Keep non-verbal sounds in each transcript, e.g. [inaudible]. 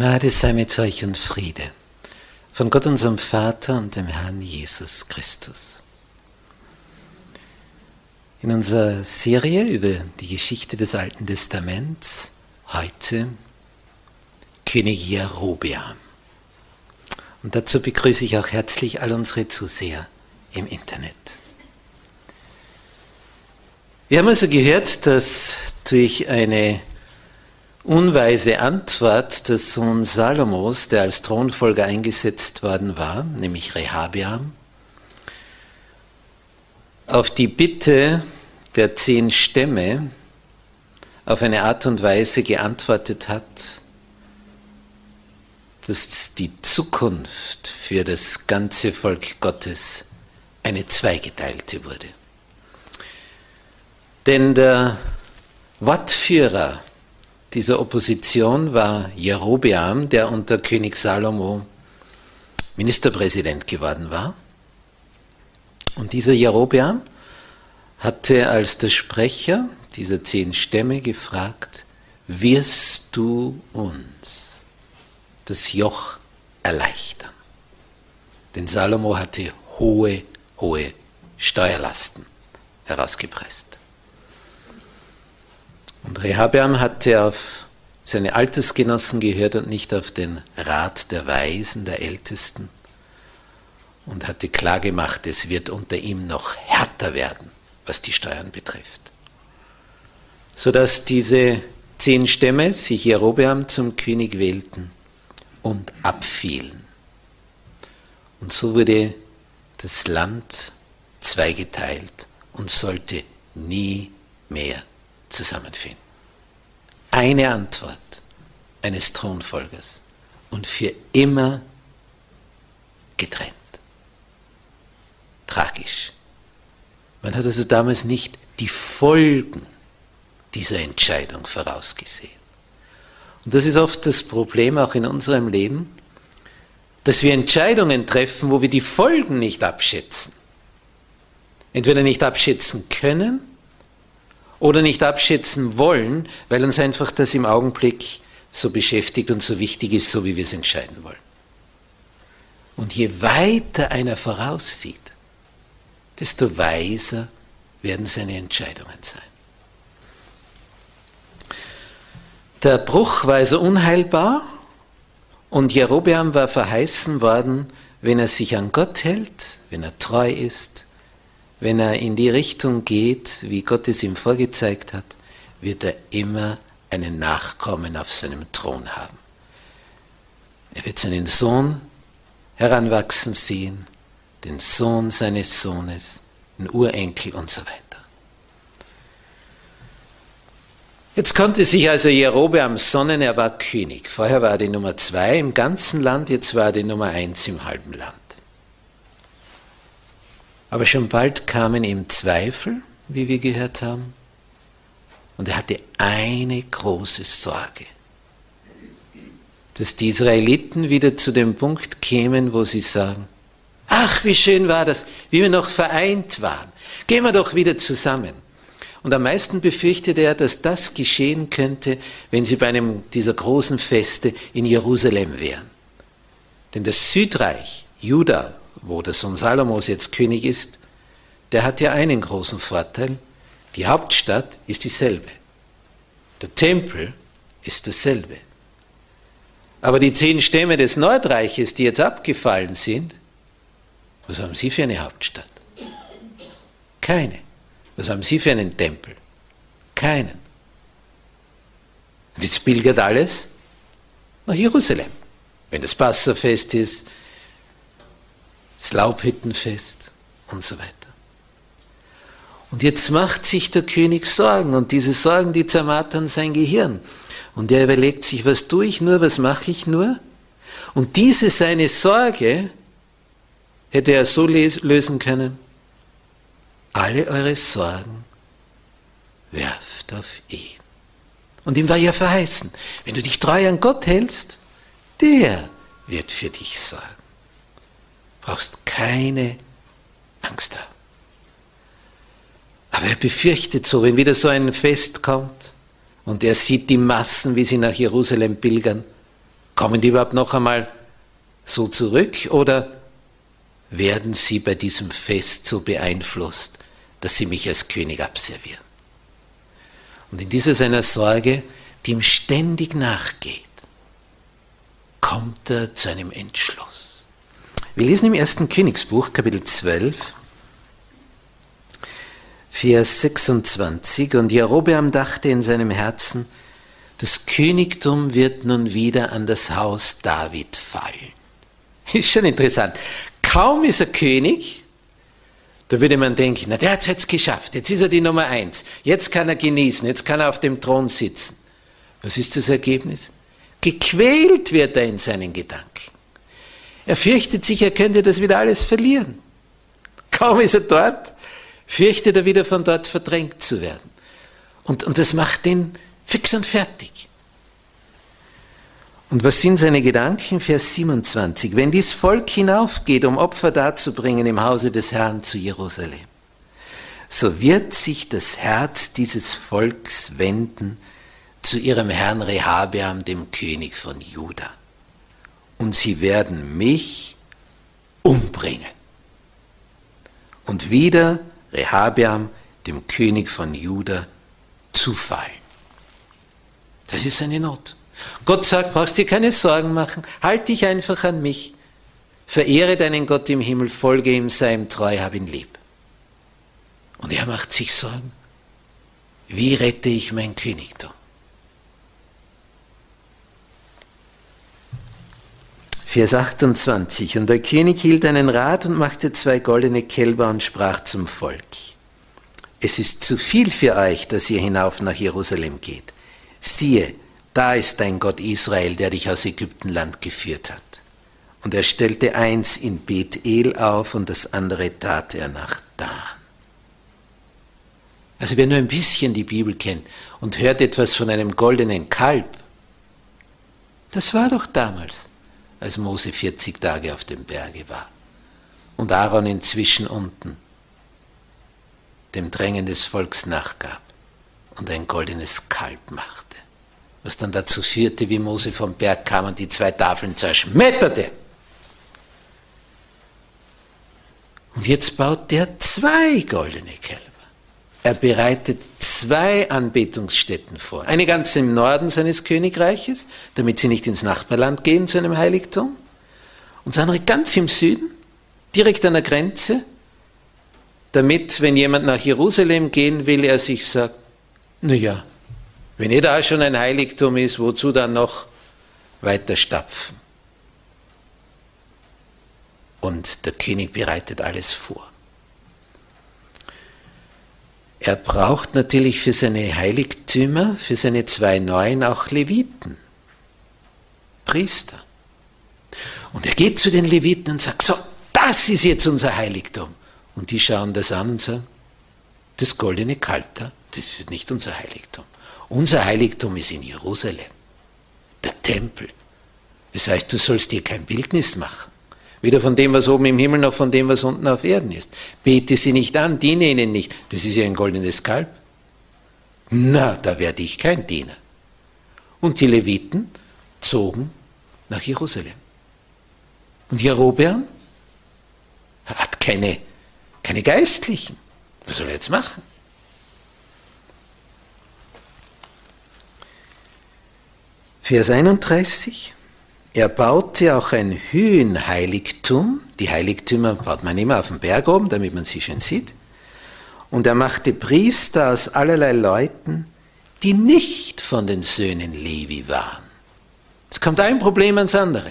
Gnade sei mit euch und Friede von Gott unserem Vater und dem Herrn Jesus Christus. In unserer Serie über die Geschichte des Alten Testaments heute König Jerobeam. Und dazu begrüße ich auch herzlich all unsere Zuseher im Internet. Wir haben also gehört, dass durch eine unweise Antwort des Sohns Salomos, der als Thronfolger eingesetzt worden war, nämlich Rehabeam, auf die Bitte der zehn Stämme auf eine Art und Weise geantwortet hat, dass die Zukunft für das ganze Volk Gottes eine zweigeteilte wurde. Denn der Wortführer dieser Opposition war Jerobeam, der unter König Salomo Ministerpräsident geworden war. Und dieser Jerobeam hatte als der Sprecher dieser zehn Stämme gefragt, wirst du uns das Joch erleichtern? Denn Salomo hatte hohe, hohe Steuerlasten herausgepresst. Und Rehabeam hatte auf seine Altersgenossen gehört und nicht auf den Rat der Weisen, der Ältesten und hatte klargemacht, es wird unter ihm noch härter werden, was die Steuern betrifft. Sodass diese zehn Stämme sich Jerobeam zum König wählten und abfielen. Und so wurde das Land zweigeteilt und sollte nie mehr zusammenfinden. Eine Antwort eines Thronfolgers und für immer getrennt. Tragisch. Man hat also damals nicht die Folgen dieser Entscheidung vorausgesehen. Und das ist oft das Problem auch in unserem Leben, dass wir Entscheidungen treffen, wo wir die Folgen nicht abschätzen. Entweder nicht abschätzen können oder nicht abschätzen wollen, weil uns einfach das im Augenblick so beschäftigt und so wichtig ist, so wie wir es entscheiden wollen. Und je weiter einer voraussieht, desto weiser werden seine Entscheidungen sein. Der Bruch war also unheilbar und Jerobeam war verheißen worden, wenn er sich an Gott hält, wenn er treu ist, wenn er in die Richtung geht, wie Gott es ihm vorgezeigt hat, wird er immer einen Nachkommen auf seinem Thron haben. Er wird seinen Sohn heranwachsen sehen, den Sohn seines Sohnes, den Urenkel und so weiter. Jetzt konnte sich also Jerobeam sonnen, er war König. Vorher war er die Nummer zwei im ganzen Land, jetzt war er die Nummer eins im halben Land. Aber schon bald kamen ihm Zweifel, wie wir gehört haben, und er hatte eine große Sorge, dass die Israeliten wieder zu dem Punkt kämen, wo sie sagen, ach, wie schön war das, wie wir noch vereint waren, gehen wir doch wieder zusammen. Und am meisten befürchtet er, dass das geschehen könnte, wenn sie bei einem dieser großen Feste in Jerusalem wären. Denn das Südreich, Juda, wo der Sohn Salomos jetzt König ist, der hat ja einen großen Vorteil. Die Hauptstadt ist dieselbe. Der Tempel ist dasselbe. Aber die zehn Stämme des Nordreiches, die jetzt abgefallen sind, was haben sie für eine Hauptstadt? Keine. Was haben Sie für einen Tempel? Keinen. Und jetzt pilgert alles nach Jerusalem. Wenn das Passafest ist, das Laubhüttenfest und so weiter. Und jetzt macht sich der König Sorgen und diese Sorgen, die zermartern sein Gehirn. Und er überlegt sich, was tue ich nur, was mache ich nur? Und diese seine Sorge hätte er so lösen können, alle eure Sorgen werft auf ihn. Und ihm war ja verheißen, wenn du dich treu an Gott hältst, der wird für dich sorgen. Brauchst keine Angst haben. Aber er befürchtet so, wenn wieder so ein Fest kommt und er sieht die Massen, wie sie nach Jerusalem pilgern, kommen die überhaupt noch einmal so zurück oder werden sie bei diesem Fest so beeinflusst, dass sie mich als König abservieren. Und in dieser seiner Sorge, die ihm ständig nachgeht, kommt er zu einem Entschluss. Wir lesen im ersten Königsbuch, Kapitel 12, Vers 26, und Jerobeam dachte in seinem Herzen, das Königtum wird nun wieder an das Haus David fallen. [laughs] Ist schon interessant. Kaum ist er König, da würde man denken, na der hat es jetzt geschafft, jetzt ist er die Nummer eins, jetzt kann er genießen, jetzt kann er auf dem Thron sitzen. Was ist das Ergebnis? Gequält wird er in seinen Gedanken. Er fürchtet sich, er könnte das wieder alles verlieren. Kaum ist er dort, fürchtet er wieder von dort verdrängt zu werden. Und, und das macht ihn fix und fertig. Und was sind seine Gedanken? Vers 27. Wenn dies Volk hinaufgeht, um Opfer darzubringen im Hause des Herrn zu Jerusalem, so wird sich das Herz dieses Volks wenden zu ihrem Herrn Rehabeam, dem König von Juda. Und sie werden mich umbringen. Und wieder Rehabeam, dem König von Juda, zufallen. Das ist eine Not. Gott sagt, brauchst dir keine Sorgen machen, halt dich einfach an mich. Verehre deinen Gott im Himmel, folge ihm, sei ihm treu, hab ihn lieb. Und er macht sich Sorgen. Wie rette ich mein Königtum? Vers 28. Und der König hielt einen Rat und machte zwei goldene Kälber und sprach zum Volk. Es ist zu viel für euch, dass ihr hinauf nach Jerusalem geht. Siehe, da ist dein Gott Israel, der dich aus Ägyptenland geführt hat. Und er stellte eins in Bethel auf und das andere tat er nach Dan. Also wer nur ein bisschen die Bibel kennt und hört etwas von einem goldenen Kalb, das war doch damals, als Mose 40 Tage auf dem Berge war und Aaron inzwischen unten dem Drängen des Volks nachgab und ein goldenes Kalb machte was dann dazu führte, wie Mose vom Berg kam und die zwei Tafeln zerschmetterte. Und jetzt baut der zwei goldene Kälber. Er bereitet zwei Anbetungsstätten vor. Eine ganz im Norden seines Königreiches, damit sie nicht ins Nachbarland gehen zu einem Heiligtum. Und das andere ganz im Süden, direkt an der Grenze, damit, wenn jemand nach Jerusalem gehen will, er sich sagt, naja, wenn eh da schon ein Heiligtum ist, wozu dann noch weiter stapfen? Und der König bereitet alles vor. Er braucht natürlich für seine Heiligtümer, für seine zwei neuen auch Leviten, Priester. Und er geht zu den Leviten und sagt, so, das ist jetzt unser Heiligtum. Und die schauen das an und sagen, das goldene Kalter, das ist nicht unser Heiligtum. Unser Heiligtum ist in Jerusalem, der Tempel. Das heißt, du sollst dir kein Bildnis machen. Weder von dem, was oben im Himmel, noch von dem, was unten auf Erden ist. Bete sie nicht an, diene ihnen nicht. Das ist ja ein goldenes Kalb. Na, da werde ich kein Diener. Und die Leviten zogen nach Jerusalem. Und Jerobeam hat keine, keine Geistlichen. Was soll er jetzt machen? Vers 31. Er baute auch ein Höhenheiligtum. Die Heiligtümer baut man immer auf dem Berg oben, damit man sie schön sieht. Und er machte Priester aus allerlei Leuten, die nicht von den Söhnen Levi waren. Es kommt ein Problem ans andere.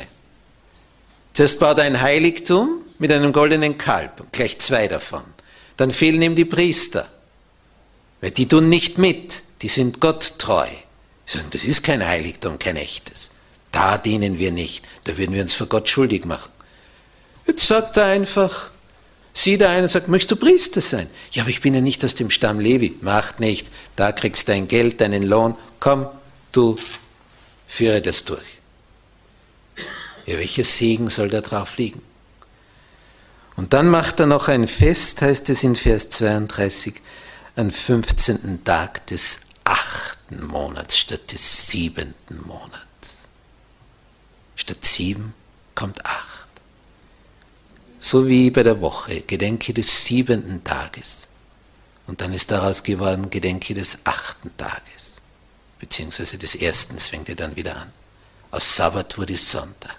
Zuerst baut er ein Heiligtum mit einem goldenen Kalb, gleich zwei davon. Dann fehlen ihm die Priester, weil die tun nicht mit, die sind Gott treu. Das ist kein Heiligtum, kein echtes. Da dienen wir nicht, da würden wir uns vor Gott schuldig machen. Jetzt sagt er einfach, sieht er einen und sagt, möchtest du Priester sein? Ja, aber ich bin ja nicht aus dem Stamm Levi. Macht nicht, da kriegst du dein Geld, deinen Lohn. Komm, du führe das durch. Ja, welcher Segen soll da drauf liegen? Und dann macht er noch ein Fest, heißt es in Vers 32, am 15. Tag des achten Monats statt des siebenten Monats. Statt sieben kommt acht. So wie bei der Woche, Gedenke des siebenten Tages. Und dann ist daraus geworden, Gedenke des achten Tages. Beziehungsweise des ersten, fängt ja dann wieder an. Aus Sabbat wurde Sonntag.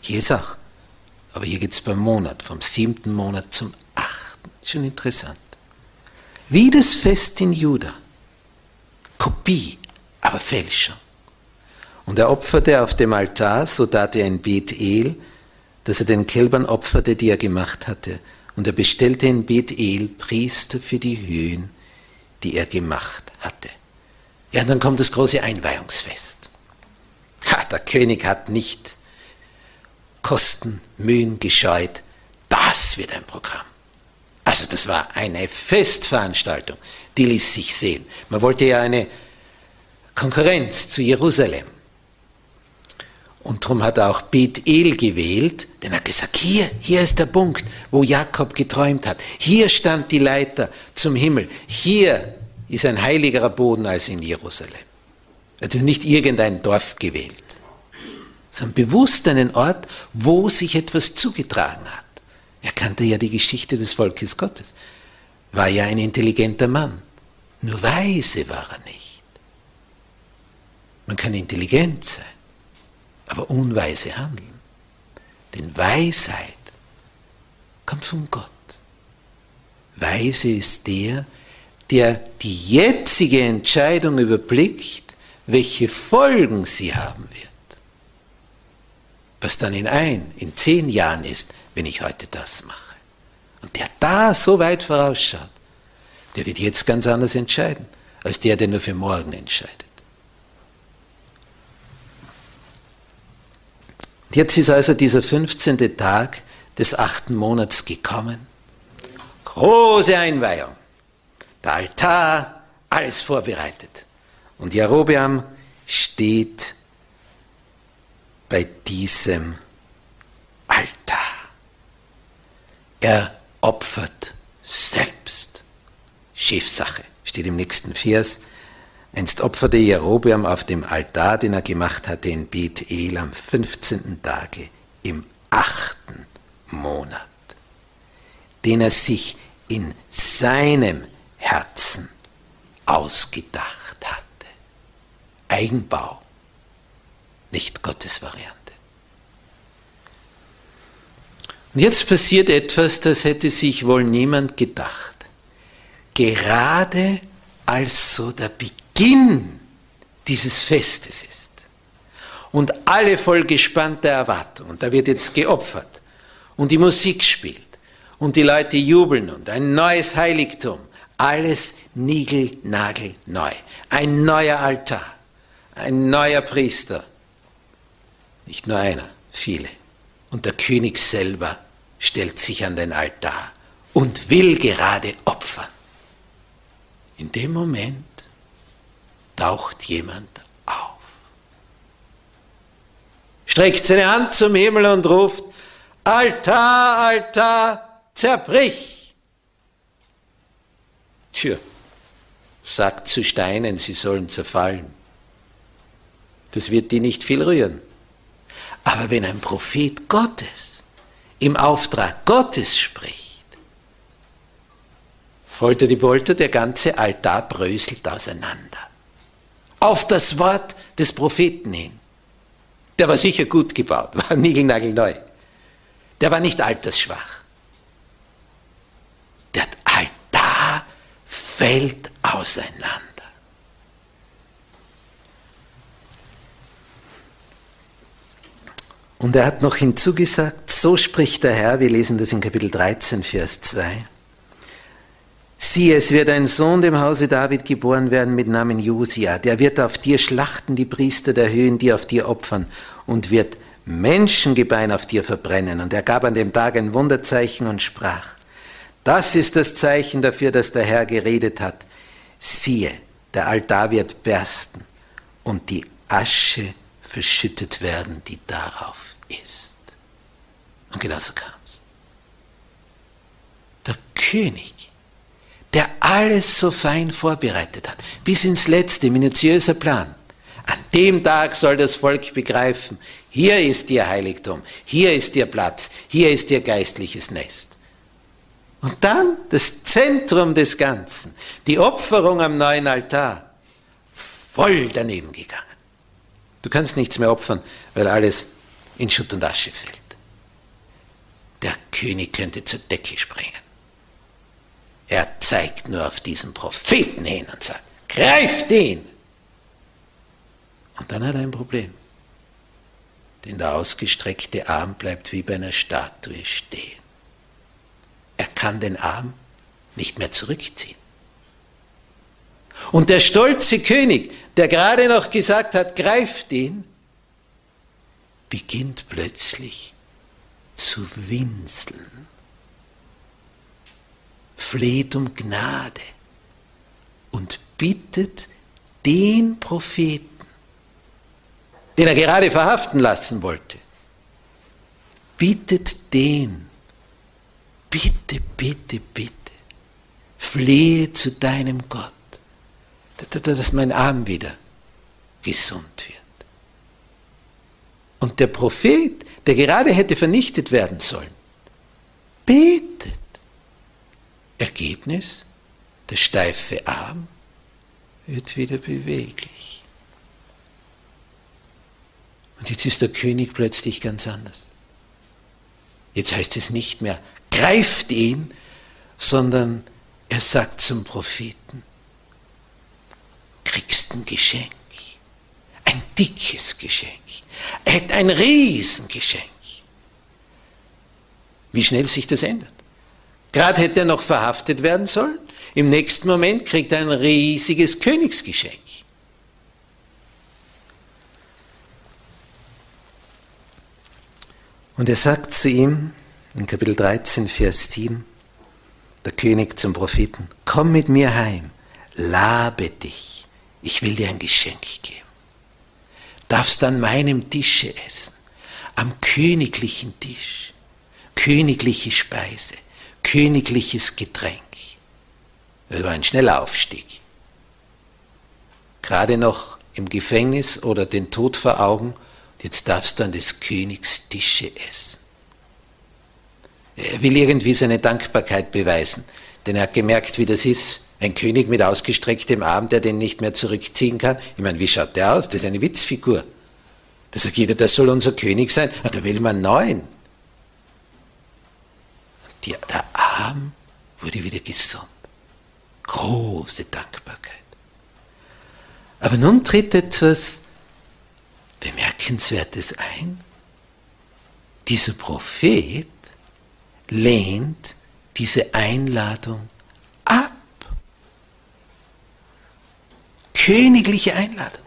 Hier ist auch. Aber hier geht es beim Monat, vom siebten Monat zum achten. Schon interessant. Wie das Fest in Juda. Kopie, aber Fälschung. Und er opferte auf dem Altar, so tat er in Bethel, dass er den Kälbern opferte, die er gemacht hatte. Und er bestellte in Bethel Priester für die Höhen, die er gemacht hatte. Ja, und dann kommt das große Einweihungsfest. Ha, der König hat nicht Kosten, Mühen gescheut. Das wird ein Programm. Also das war eine Festveranstaltung, die ließ sich sehen. Man wollte ja eine Konkurrenz zu Jerusalem. Und darum hat er auch Bethel gewählt, denn er hat gesagt, hier, hier ist der Punkt, wo Jakob geträumt hat. Hier stand die Leiter zum Himmel. Hier ist ein heiligerer Boden als in Jerusalem. Er hat nicht irgendein Dorf gewählt, sondern bewusst einen Ort, wo sich etwas zugetragen hat. Er kannte ja die Geschichte des Volkes Gottes, war ja ein intelligenter Mann. Nur weise war er nicht. Man kann intelligent sein aber unweise handeln. Denn Weisheit kommt von Gott. Weise ist der, der die jetzige Entscheidung überblickt, welche Folgen sie haben wird. Was dann in ein, in zehn Jahren ist, wenn ich heute das mache. Und der da so weit vorausschaut, der wird jetzt ganz anders entscheiden, als der, der nur für morgen entscheidet. Jetzt ist also dieser 15. Tag des achten Monats gekommen. Große Einweihung. Der Altar, alles vorbereitet. Und Jerobeam steht bei diesem Altar. Er opfert selbst. Schiffsache, steht im nächsten Vers. Einst opferte Jerobeam auf dem Altar, den er gemacht hatte in Bethel am 15. Tage im achten Monat, den er sich in seinem Herzen ausgedacht hatte. Eigenbau, nicht Gottes Variante. Und jetzt passiert etwas, das hätte sich wohl niemand gedacht. Gerade als so der Beginn Beginn dieses Festes ist. Und alle voll gespannter Erwartung. Und da wird jetzt geopfert. Und die Musik spielt. Und die Leute jubeln und ein neues Heiligtum. Alles niegelnagelneu. Ein neuer Altar, ein neuer Priester. Nicht nur einer, viele. Und der König selber stellt sich an den Altar und will gerade opfern. In dem Moment taucht jemand auf, streckt seine Hand zum Himmel und ruft, Altar, Altar, zerbrich. Tja, sagt zu Steinen, sie sollen zerfallen. Das wird die nicht viel rühren. Aber wenn ein Prophet Gottes im Auftrag Gottes spricht, Holter die Polter, der ganze Altar bröselt auseinander. Auf das Wort des Propheten hin. Der war sicher gut gebaut, [laughs] war niegelnagelneu. Der war nicht altersschwach. Der Altar fällt auseinander. Und er hat noch hinzugesagt, so spricht der Herr, wir lesen das in Kapitel 13, Vers 2. Siehe, es wird ein Sohn dem Hause David geboren werden mit Namen Josia. Der wird auf dir schlachten, die Priester der Höhen, die auf dir opfern und wird Menschengebein auf dir verbrennen. Und er gab an dem Tag ein Wunderzeichen und sprach, das ist das Zeichen dafür, dass der Herr geredet hat. Siehe, der Altar wird bersten und die Asche verschüttet werden, die darauf ist. Und genauso kam es. Der König alles so fein vorbereitet hat, bis ins letzte, minutiöser Plan. An dem Tag soll das Volk begreifen, hier ist ihr Heiligtum, hier ist ihr Platz, hier ist ihr geistliches Nest. Und dann das Zentrum des Ganzen, die Opferung am neuen Altar, voll daneben gegangen. Du kannst nichts mehr opfern, weil alles in Schutt und Asche fällt. Der König könnte zur Decke springen. Er zeigt nur auf diesen Propheten hin und sagt, greift ihn! Und dann hat er ein Problem. Denn der ausgestreckte Arm bleibt wie bei einer Statue stehen. Er kann den Arm nicht mehr zurückziehen. Und der stolze König, der gerade noch gesagt hat, greift ihn, beginnt plötzlich zu winseln fleht um Gnade und bittet den Propheten, den er gerade verhaften lassen wollte, bittet den, bitte, bitte, bitte, flehe zu deinem Gott, dass mein Arm wieder gesund wird. Und der Prophet, der gerade hätte vernichtet werden sollen, betet Ergebnis, der steife Arm wird wieder beweglich. Und jetzt ist der König plötzlich ganz anders. Jetzt heißt es nicht mehr, greift ihn, sondern er sagt zum Propheten, kriegst ein Geschenk, ein dickes Geschenk, ein Riesengeschenk. Wie schnell sich das ändert. Gerade hätte er noch verhaftet werden sollen. Im nächsten Moment kriegt er ein riesiges Königsgeschenk. Und er sagt zu ihm in Kapitel 13, Vers 7, der König zum Propheten, komm mit mir heim, labe dich, ich will dir ein Geschenk geben. Darfst an meinem Tische essen, am königlichen Tisch, königliche Speise königliches Getränk. Das war ein schneller Aufstieg. Gerade noch im Gefängnis oder den Tod vor Augen, jetzt darfst du an des Königs Tische essen. Er will irgendwie seine Dankbarkeit beweisen, denn er hat gemerkt, wie das ist. Ein König mit ausgestrecktem Arm, der den nicht mehr zurückziehen kann. Ich meine, wie schaut der aus? Das ist eine Witzfigur. Da sagt jeder, das soll unser König sein. Ah, da will man neuen. Die, der Arm wurde wieder gesund. Große Dankbarkeit. Aber nun tritt etwas Bemerkenswertes ein. Dieser Prophet lehnt diese Einladung ab. königliche Einladung.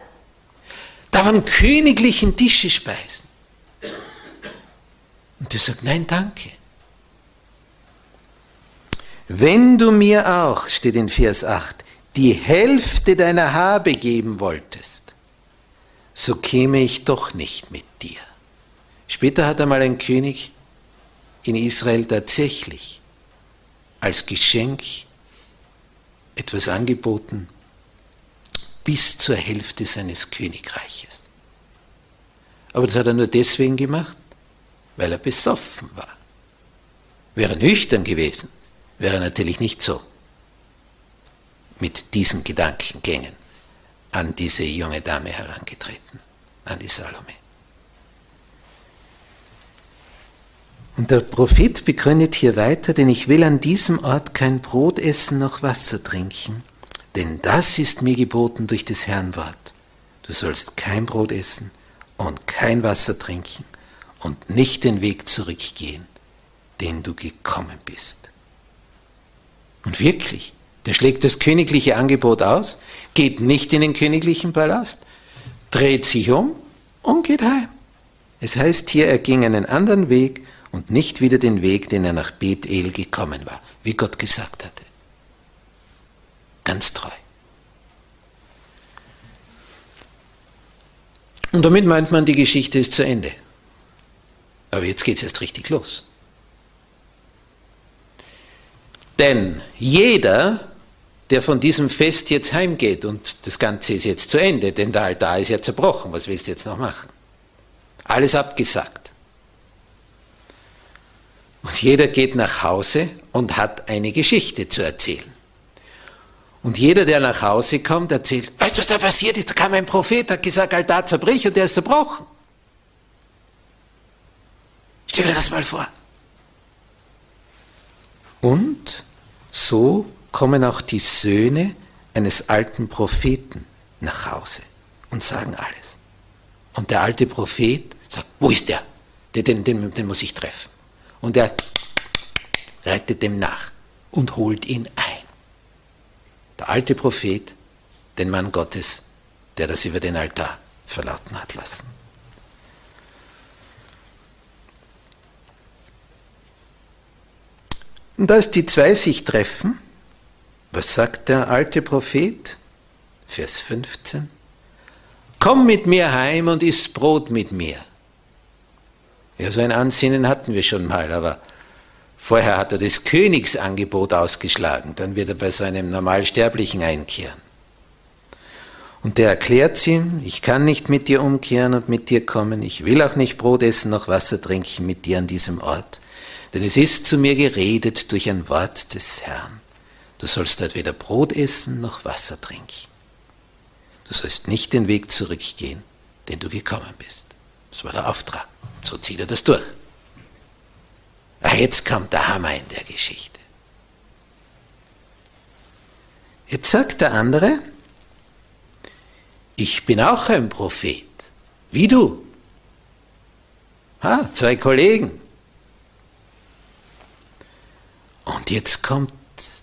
Da waren königlichen Tische speisen. Und er sagt, nein, danke. Wenn du mir auch, steht in Vers 8, die Hälfte deiner Habe geben wolltest, so käme ich doch nicht mit dir. Später hat einmal ein König in Israel tatsächlich als Geschenk etwas angeboten bis zur Hälfte seines Königreiches. Aber das hat er nur deswegen gemacht, weil er besoffen war. Wäre nüchtern gewesen, wäre natürlich nicht so mit diesen Gedankengängen an diese junge Dame herangetreten, an die Salome. Und der Prophet begründet hier weiter, denn ich will an diesem Ort kein Brot essen noch Wasser trinken, denn das ist mir geboten durch des Herrn Wort. Du sollst kein Brot essen und kein Wasser trinken und nicht den Weg zurückgehen, den du gekommen bist. Und wirklich, der schlägt das königliche Angebot aus, geht nicht in den königlichen Palast, dreht sich um und geht heim. Es heißt hier, er ging einen anderen Weg und nicht wieder den Weg, den er nach Bethel gekommen war, wie Gott gesagt hatte. Ganz treu. Und damit meint man, die Geschichte ist zu Ende. Aber jetzt geht es erst richtig los. Denn jeder, der von diesem Fest jetzt heimgeht und das Ganze ist jetzt zu Ende, denn der Altar ist ja zerbrochen, was willst du jetzt noch machen? Alles abgesagt. Und jeder geht nach Hause und hat eine Geschichte zu erzählen. Und jeder, der nach Hause kommt, erzählt, weißt du, was da passiert ist? Da kam ein Prophet, hat gesagt, Altar zerbrich und der ist zerbrochen. Stell dir das mal vor. Und so kommen auch die Söhne eines alten Propheten nach Hause und sagen alles. Und der alte Prophet sagt, wo ist der? Den, den, den muss ich treffen. Und er reitet dem nach und holt ihn ein. Der alte Prophet, den Mann Gottes, der das über den Altar verlauten hat lassen. Und als die zwei sich treffen, was sagt der alte Prophet? Vers 15. Komm mit mir heim und iss Brot mit mir. Ja, so ein Ansinnen hatten wir schon mal, aber vorher hat er das Königsangebot ausgeschlagen, dann wird er bei so einem Normalsterblichen einkehren. Und der erklärt ihm, ich kann nicht mit dir umkehren und mit dir kommen, ich will auch nicht Brot essen noch Wasser trinken mit dir an diesem Ort, denn es ist zu mir geredet durch ein Wort des Herrn. Du sollst dort weder Brot essen noch Wasser trinken. Du sollst nicht den Weg zurückgehen, den du gekommen bist. Das war der Auftrag. So zieht er das durch. Ah, jetzt kommt der Hammer in der Geschichte. Jetzt sagt der andere, ich bin auch ein Prophet, wie du. Ha, zwei Kollegen. Und jetzt kommt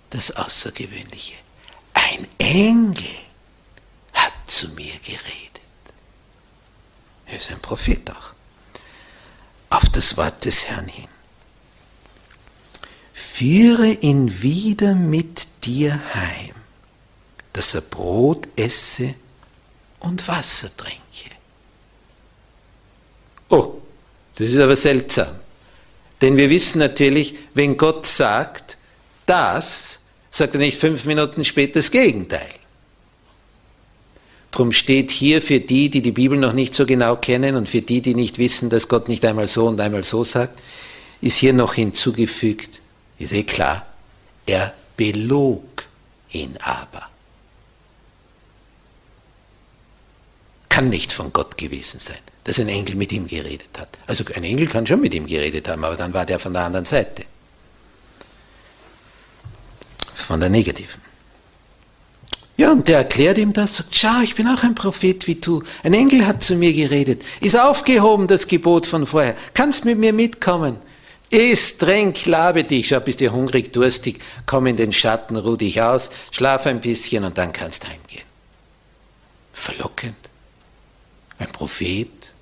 das Außergewöhnliche. Ein Engel hat zu mir geredet. Er ist ein Prophet auch. Auf das Wort des Herrn hin. Führe ihn wieder mit dir heim, dass er Brot esse und Wasser trinke. Oh, das ist aber seltsam. Denn wir wissen natürlich, wenn Gott sagt, das, sagt er nicht fünf Minuten später das Gegenteil. Drum steht hier für die, die die Bibel noch nicht so genau kennen und für die, die nicht wissen, dass Gott nicht einmal so und einmal so sagt, ist hier noch hinzugefügt, ist eh klar, er belog ihn aber. Kann nicht von Gott gewesen sein, dass ein Engel mit ihm geredet hat. Also ein Engel kann schon mit ihm geredet haben, aber dann war der von der anderen Seite von der negativen. Ja, und der erklärt ihm das, sagt, schau, ich bin auch ein Prophet wie du. Ein Engel hat zu mir geredet. Ist aufgehoben das Gebot von vorher. Kannst mit mir mitkommen. Iss, trink, labe dich. Schau, bist du hungrig, durstig. Komm in den Schatten, ruh dich aus, schlaf ein bisschen und dann kannst heimgehen. verlockend. Ein Prophet,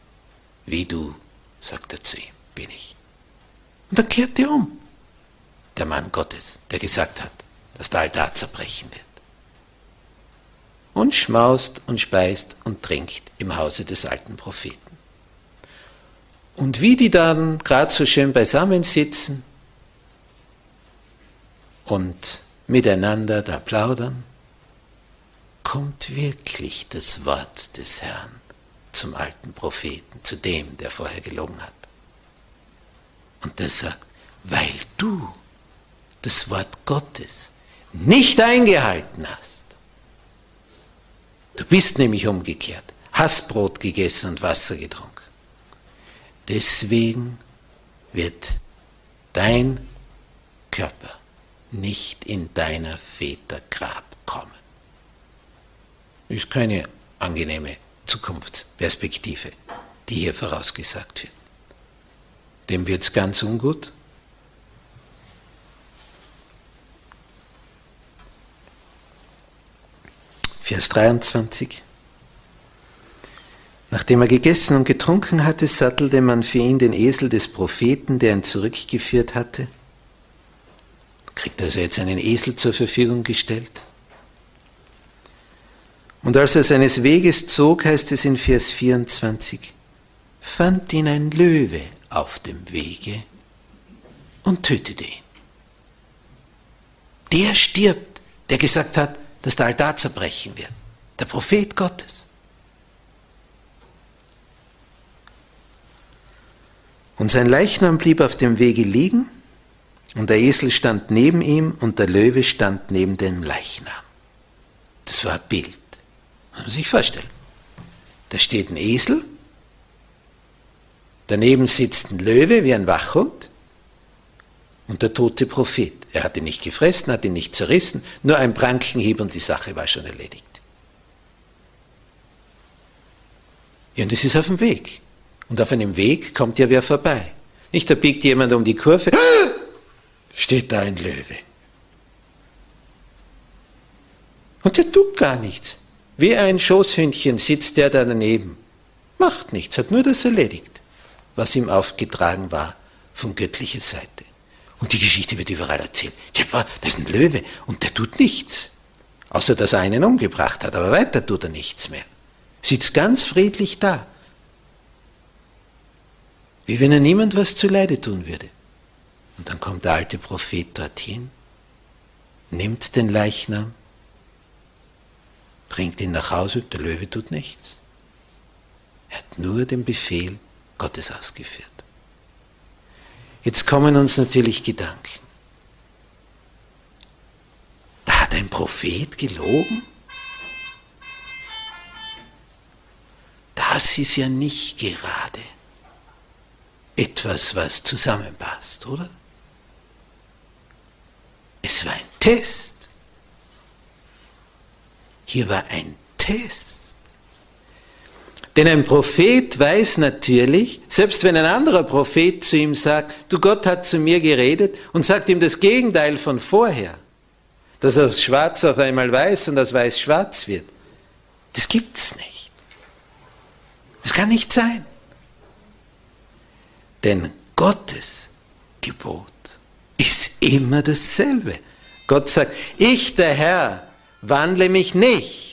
wie du, sagt er zu ihm, bin ich. Und dann kehrt er um, der Mann Gottes, der gesagt hat, dass der Altar zerbrechen wird. Und schmaust und speist und trinkt im Hause des alten Propheten. Und wie die dann gerade so schön beisammen sitzen und miteinander da plaudern, kommt wirklich das Wort des Herrn zum alten Propheten, zu dem, der vorher gelogen hat. Und der sagt, weil du das Wort Gottes nicht eingehalten hast. Du bist nämlich umgekehrt, hast Brot gegessen und Wasser getrunken. Deswegen wird dein Körper nicht in deiner Väter Grab kommen. Ist keine angenehme Zukunftsperspektive, die hier vorausgesagt wird. Dem wird es ganz ungut. Vers 23. Nachdem er gegessen und getrunken hatte, sattelte man für ihn den Esel des Propheten, der ihn zurückgeführt hatte. Kriegt also jetzt einen Esel zur Verfügung gestellt. Und als er seines Weges zog, heißt es in Vers 24, fand ihn ein Löwe auf dem Wege und tötete ihn. Der stirbt, der gesagt hat, dass der Altar zerbrechen wird. Der Prophet Gottes. Und sein Leichnam blieb auf dem Wege liegen, und der Esel stand neben ihm, und der Löwe stand neben dem Leichnam. Das war ein Bild. Kann sich vorstellen. Da steht ein Esel, daneben sitzt ein Löwe wie ein Wachhund und der tote Prophet. Er hat ihn nicht gefressen, hat ihn nicht zerrissen, nur ein Prankenhieb und die Sache war schon erledigt. Ja, und das ist auf dem Weg. Und auf einem Weg kommt ja wer vorbei. Nicht, da biegt jemand um die Kurve, [gasps] steht da ein Löwe. Und der tut gar nichts. Wie ein Schoßhündchen sitzt der da daneben. Macht nichts, hat nur das erledigt, was ihm aufgetragen war von göttlicher Seite. Und die Geschichte wird überall erzählt. Das ist ein Löwe und der tut nichts. Außer dass er einen umgebracht hat, aber weiter tut er nichts mehr. Sitzt ganz friedlich da. Wie wenn er niemand was zuleide tun würde. Und dann kommt der alte Prophet dorthin, nimmt den Leichnam, bringt ihn nach Hause, der Löwe tut nichts. Er hat nur den Befehl Gottes ausgeführt. Jetzt kommen uns natürlich Gedanken. Da hat ein Prophet gelogen? Das ist ja nicht gerade etwas, was zusammenpasst, oder? Es war ein Test. Hier war ein Test. Denn ein Prophet weiß natürlich, selbst wenn ein anderer Prophet zu ihm sagt, du Gott hat zu mir geredet und sagt ihm das Gegenteil von vorher, dass das Schwarz auf einmal weiß und das Weiß schwarz wird. Das gibt es nicht. Das kann nicht sein. Denn Gottes Gebot ist immer dasselbe. Gott sagt, ich der Herr wandle mich nicht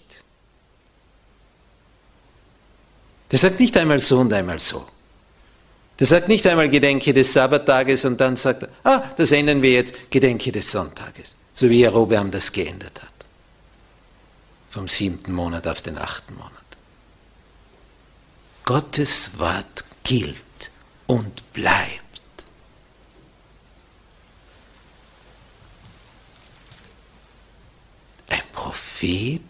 Der sagt nicht einmal so und einmal so. Der sagt nicht einmal Gedenke des Sabbattages und dann sagt er, ah, das ändern wir jetzt, Gedenke des Sonntages. So wie Jerobeam das geändert hat. Vom siebten Monat auf den achten Monat. Gottes Wort gilt und bleibt. Ein Prophet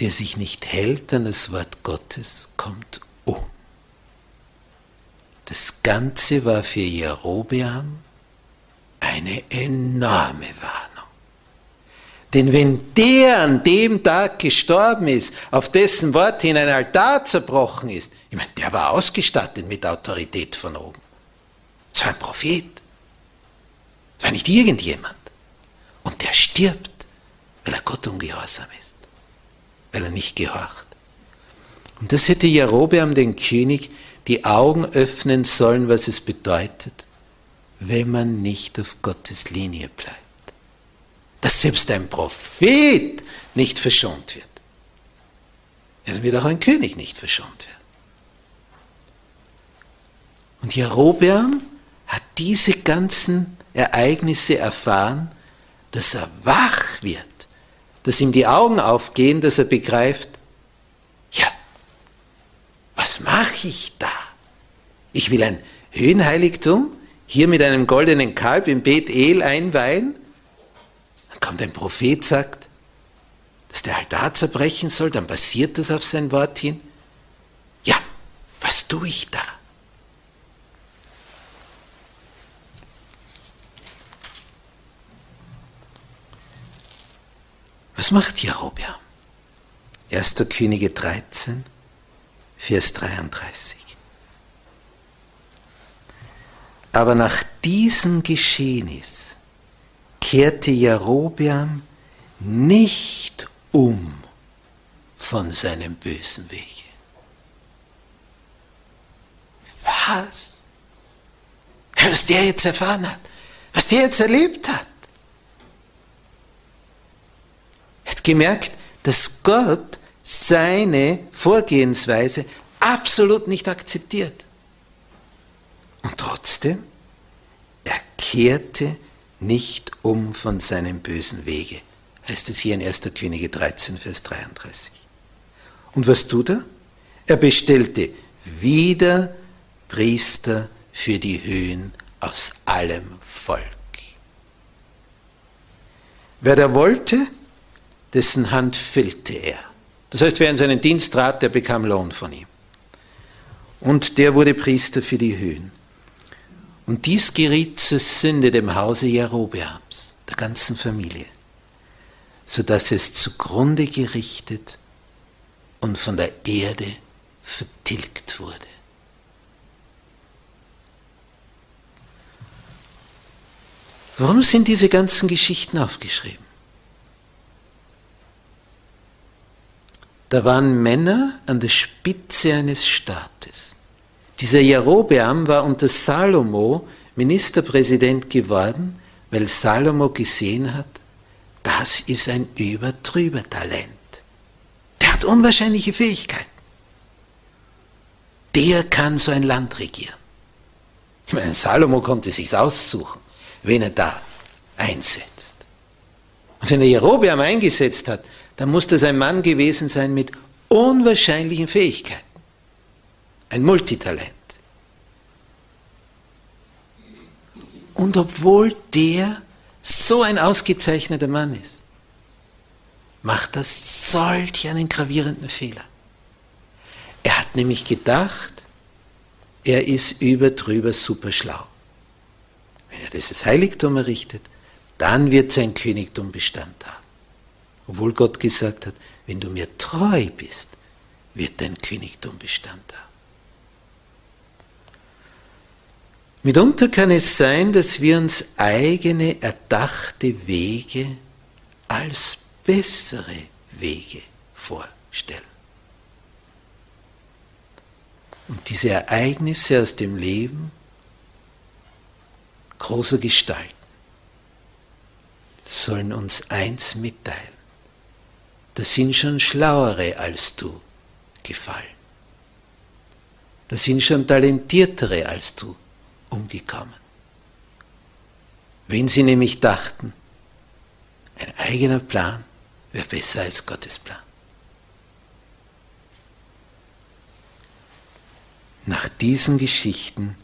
der sich nicht hält an das Wort Gottes, kommt um. Das Ganze war für Jerobeam eine enorme Warnung. Denn wenn der an dem Tag gestorben ist, auf dessen Wort hin ein Altar zerbrochen ist, ich meine, der war ausgestattet mit Autorität von oben. Es war ein Prophet. Es war nicht irgendjemand. Und der stirbt, weil er Gott ungehorsam ist. weil er nicht gehorcht. Und das hätte Jerobeam den König die Augen öffnen sollen, was es bedeutet, wenn man nicht auf Gottes Linie bleibt. Dass selbst ein Prophet nicht verschont wird. Ja, dann wird auch ein König nicht verschont werden. Und Jerobeam hat diese ganzen Ereignisse erfahren, dass er wach wird, dass ihm die Augen aufgehen, dass er begreift, ja, was mache ich da? Ich will ein Höhenheiligtum hier mit einem goldenen Kalb im El einweihen. Dann kommt ein Prophet, sagt, dass der Altar zerbrechen soll, dann passiert das auf sein Wort hin. Ja, was tue ich da? Was macht Jerobeam? 1. Könige 13, Vers 33. Aber nach diesem Geschehnis kehrte Jerobeam nicht um von seinem bösen Wege. Was? Was der jetzt erfahren hat, was der jetzt erlebt hat. Er gemerkt, dass Gott seine Vorgehensweise absolut nicht akzeptiert. Und trotzdem, er kehrte nicht um von seinem bösen Wege, heißt es hier in 1. Könige 13, Vers 33. Und was tut er? Er bestellte wieder Priester für die Höhen aus allem Volk. Wer da wollte, dessen Hand füllte er. Das heißt, wer in seinen Dienst trat, der bekam Lohn von ihm. Und der wurde Priester für die Höhen. Und dies geriet zur Sünde dem Hause Jerobeams, der ganzen Familie, sodass es zugrunde gerichtet und von der Erde vertilgt wurde. Warum sind diese ganzen Geschichten aufgeschrieben? Da waren Männer an der Spitze eines Staates. Dieser Jerobeam war unter Salomo Ministerpräsident geworden, weil Salomo gesehen hat, das ist ein übertrüber Talent. Der hat unwahrscheinliche Fähigkeiten. Der kann so ein Land regieren. Ich meine, Salomo konnte sich aussuchen, wen er da einsetzt. Und wenn er Jerobeam eingesetzt hat, dann muss das ein Mann gewesen sein mit unwahrscheinlichen Fähigkeiten. Ein Multitalent. Und obwohl der so ein ausgezeichneter Mann ist, macht das solch einen gravierenden Fehler. Er hat nämlich gedacht, er ist über drüber super schlau. Wenn er dieses Heiligtum errichtet, dann wird sein Königtum Bestand haben. Obwohl Gott gesagt hat, wenn du mir treu bist, wird dein Königtum Bestand haben. Mitunter kann es sein, dass wir uns eigene erdachte Wege als bessere Wege vorstellen. Und diese Ereignisse aus dem Leben großer Gestalten sollen uns eins mitteilen. Da sind schon Schlauere als du gefallen. Da sind schon Talentiertere als du umgekommen. Wenn sie nämlich dachten, ein eigener Plan wäre besser als Gottes Plan. Nach diesen Geschichten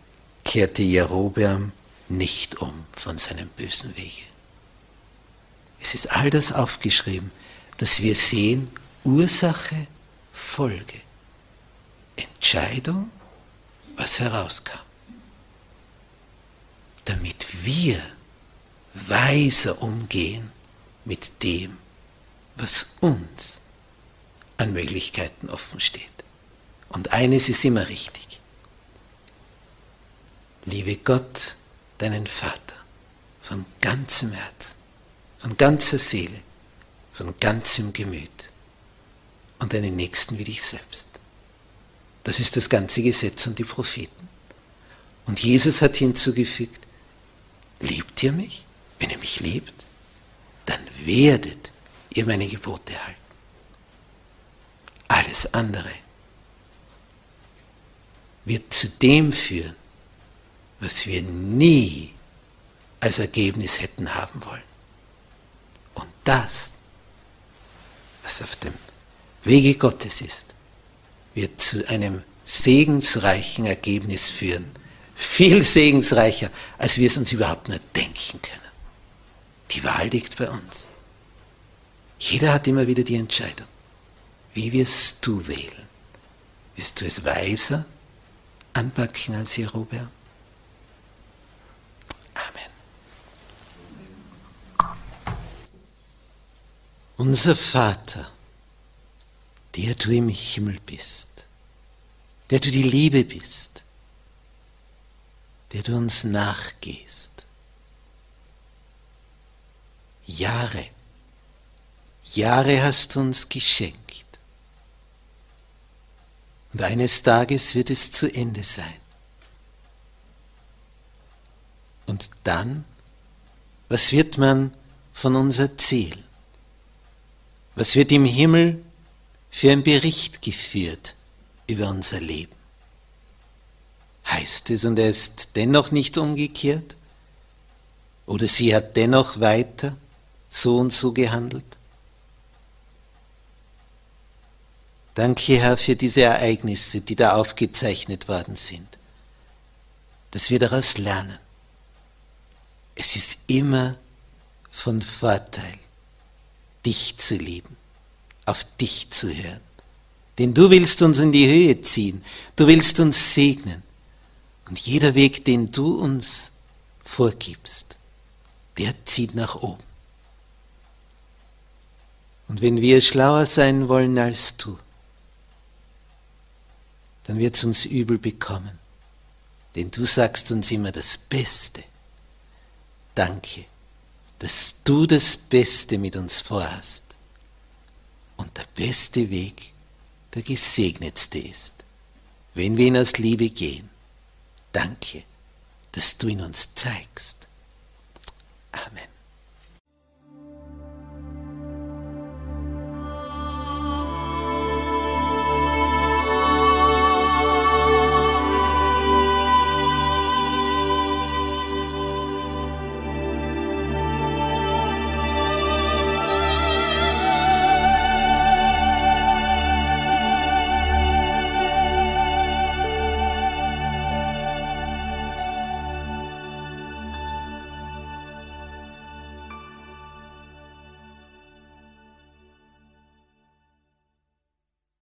kehrte Jerobeam nicht um von seinem bösen Wege. Es ist all das aufgeschrieben, dass wir sehen, Ursache, Folge, Entscheidung, was herauskam damit wir weiser umgehen mit dem, was uns an Möglichkeiten offen steht. Und eines ist immer richtig. Liebe Gott, deinen Vater, von ganzem Herzen, von ganzer Seele, von ganzem Gemüt und deinen Nächsten wie dich selbst. Das ist das ganze Gesetz und die Propheten. Und Jesus hat hinzugefügt, liebt ihr mich? Wenn ihr mich liebt, dann werdet ihr meine Gebote halten. Alles andere wird zu dem führen, was wir nie als Ergebnis hätten haben wollen. Und das, was auf dem Wege Gottes ist, wird zu einem segensreichen Ergebnis führen. Viel segensreicher, als wir es uns überhaupt nur denken können. Die Wahl liegt bei uns. Jeder hat immer wieder die Entscheidung. Wie wirst du wählen? Wirst du es weiser anpacken als Jerobeam? Unser Vater, der du im Himmel bist, der du die Liebe bist, der du uns nachgehst. Jahre, Jahre hast du uns geschenkt. Und eines Tages wird es zu Ende sein. Und dann, was wird man von uns erzählen? Was wird im Himmel für ein Bericht geführt über unser Leben? Heißt es, und er ist dennoch nicht umgekehrt? Oder sie hat dennoch weiter so und so gehandelt? Danke, Herr, für diese Ereignisse, die da aufgezeichnet worden sind, dass wir daraus lernen. Es ist immer von Vorteil, dich zu lieben, auf dich zu hören. Denn du willst uns in die Höhe ziehen, du willst uns segnen. Und jeder Weg, den du uns vorgibst, der zieht nach oben. Und wenn wir schlauer sein wollen als du, dann wird es uns übel bekommen. Denn du sagst uns immer das Beste. Danke, dass du das Beste mit uns vorhast. Und der beste Weg der gesegnetste ist, wenn wir ihn aus Liebe gehen. Danke, dass du ihn uns zeigst. Amen.